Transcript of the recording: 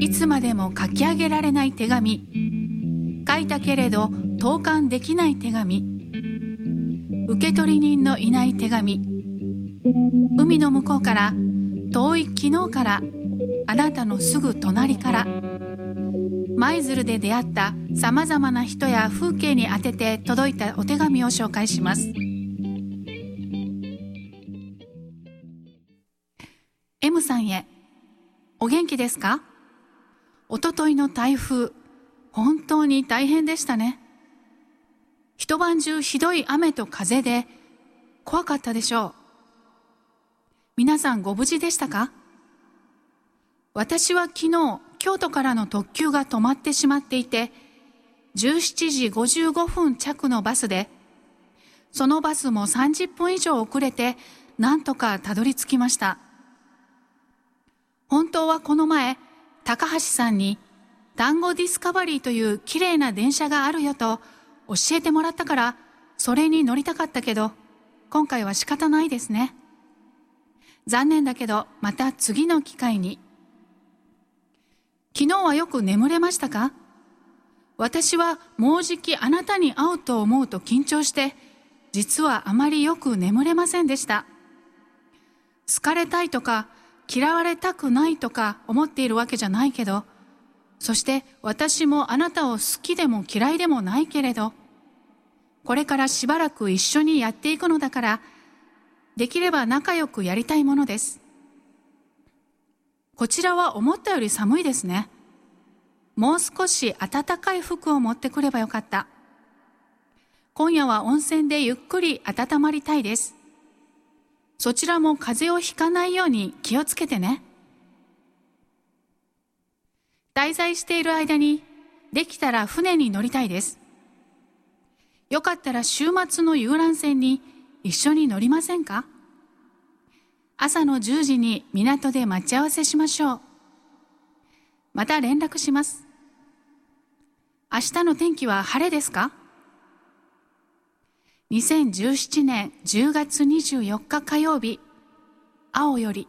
いつまでも書き上げられない手紙。書いたけれど投函できない手紙。受取人のいない手紙。海の向こうから遠い昨日からあなたのすぐ隣から。舞鶴で出会ったさまざまな人や風景に当てて届いたお手紙を紹介します。M さんへ。お元気ですか？おとといの台風本当に大変でしたね。一晩中ひどい雨と風で怖かったでしょう。皆さんご無事でしたか？私は昨日京都からの特急が止まってしまっていて17時55分着のバスでそのバスも30分以上遅れてなんとかたどり着きました。本当はこの前高橋さんに団子ディスカバリーという綺麗な電車があるよと教えてもらったからそれに乗りたかったけど今回は仕方ないですね。残念だけどまた次の機会に。昨日はよく眠れましたか？私はもうじきあなたに会うと思うと緊張して、実はあまりよく眠れませんでした。好かれたいとか嫌われたくないとか思っているわけじゃないけど、そして私もあなたを好きでも嫌いでもないけれど、これからしばらく一緒にやっていくのだから、できれば仲良くやりたいものです。こちらは思ったより寒いですね。もう少し暖かい服を持ってくればよかった。今夜は温泉でゆっくり温まりたいです。そちらも風邪をひかないように気をつけてね。滞在している間にできたら船に乗りたいです。よかったら週末の遊覧船に一緒に乗りませんか？朝の10時に港で待ち合わせしましょう。また連絡します。明日の天気は晴れですか？?2017 年10月24日火曜日、青より。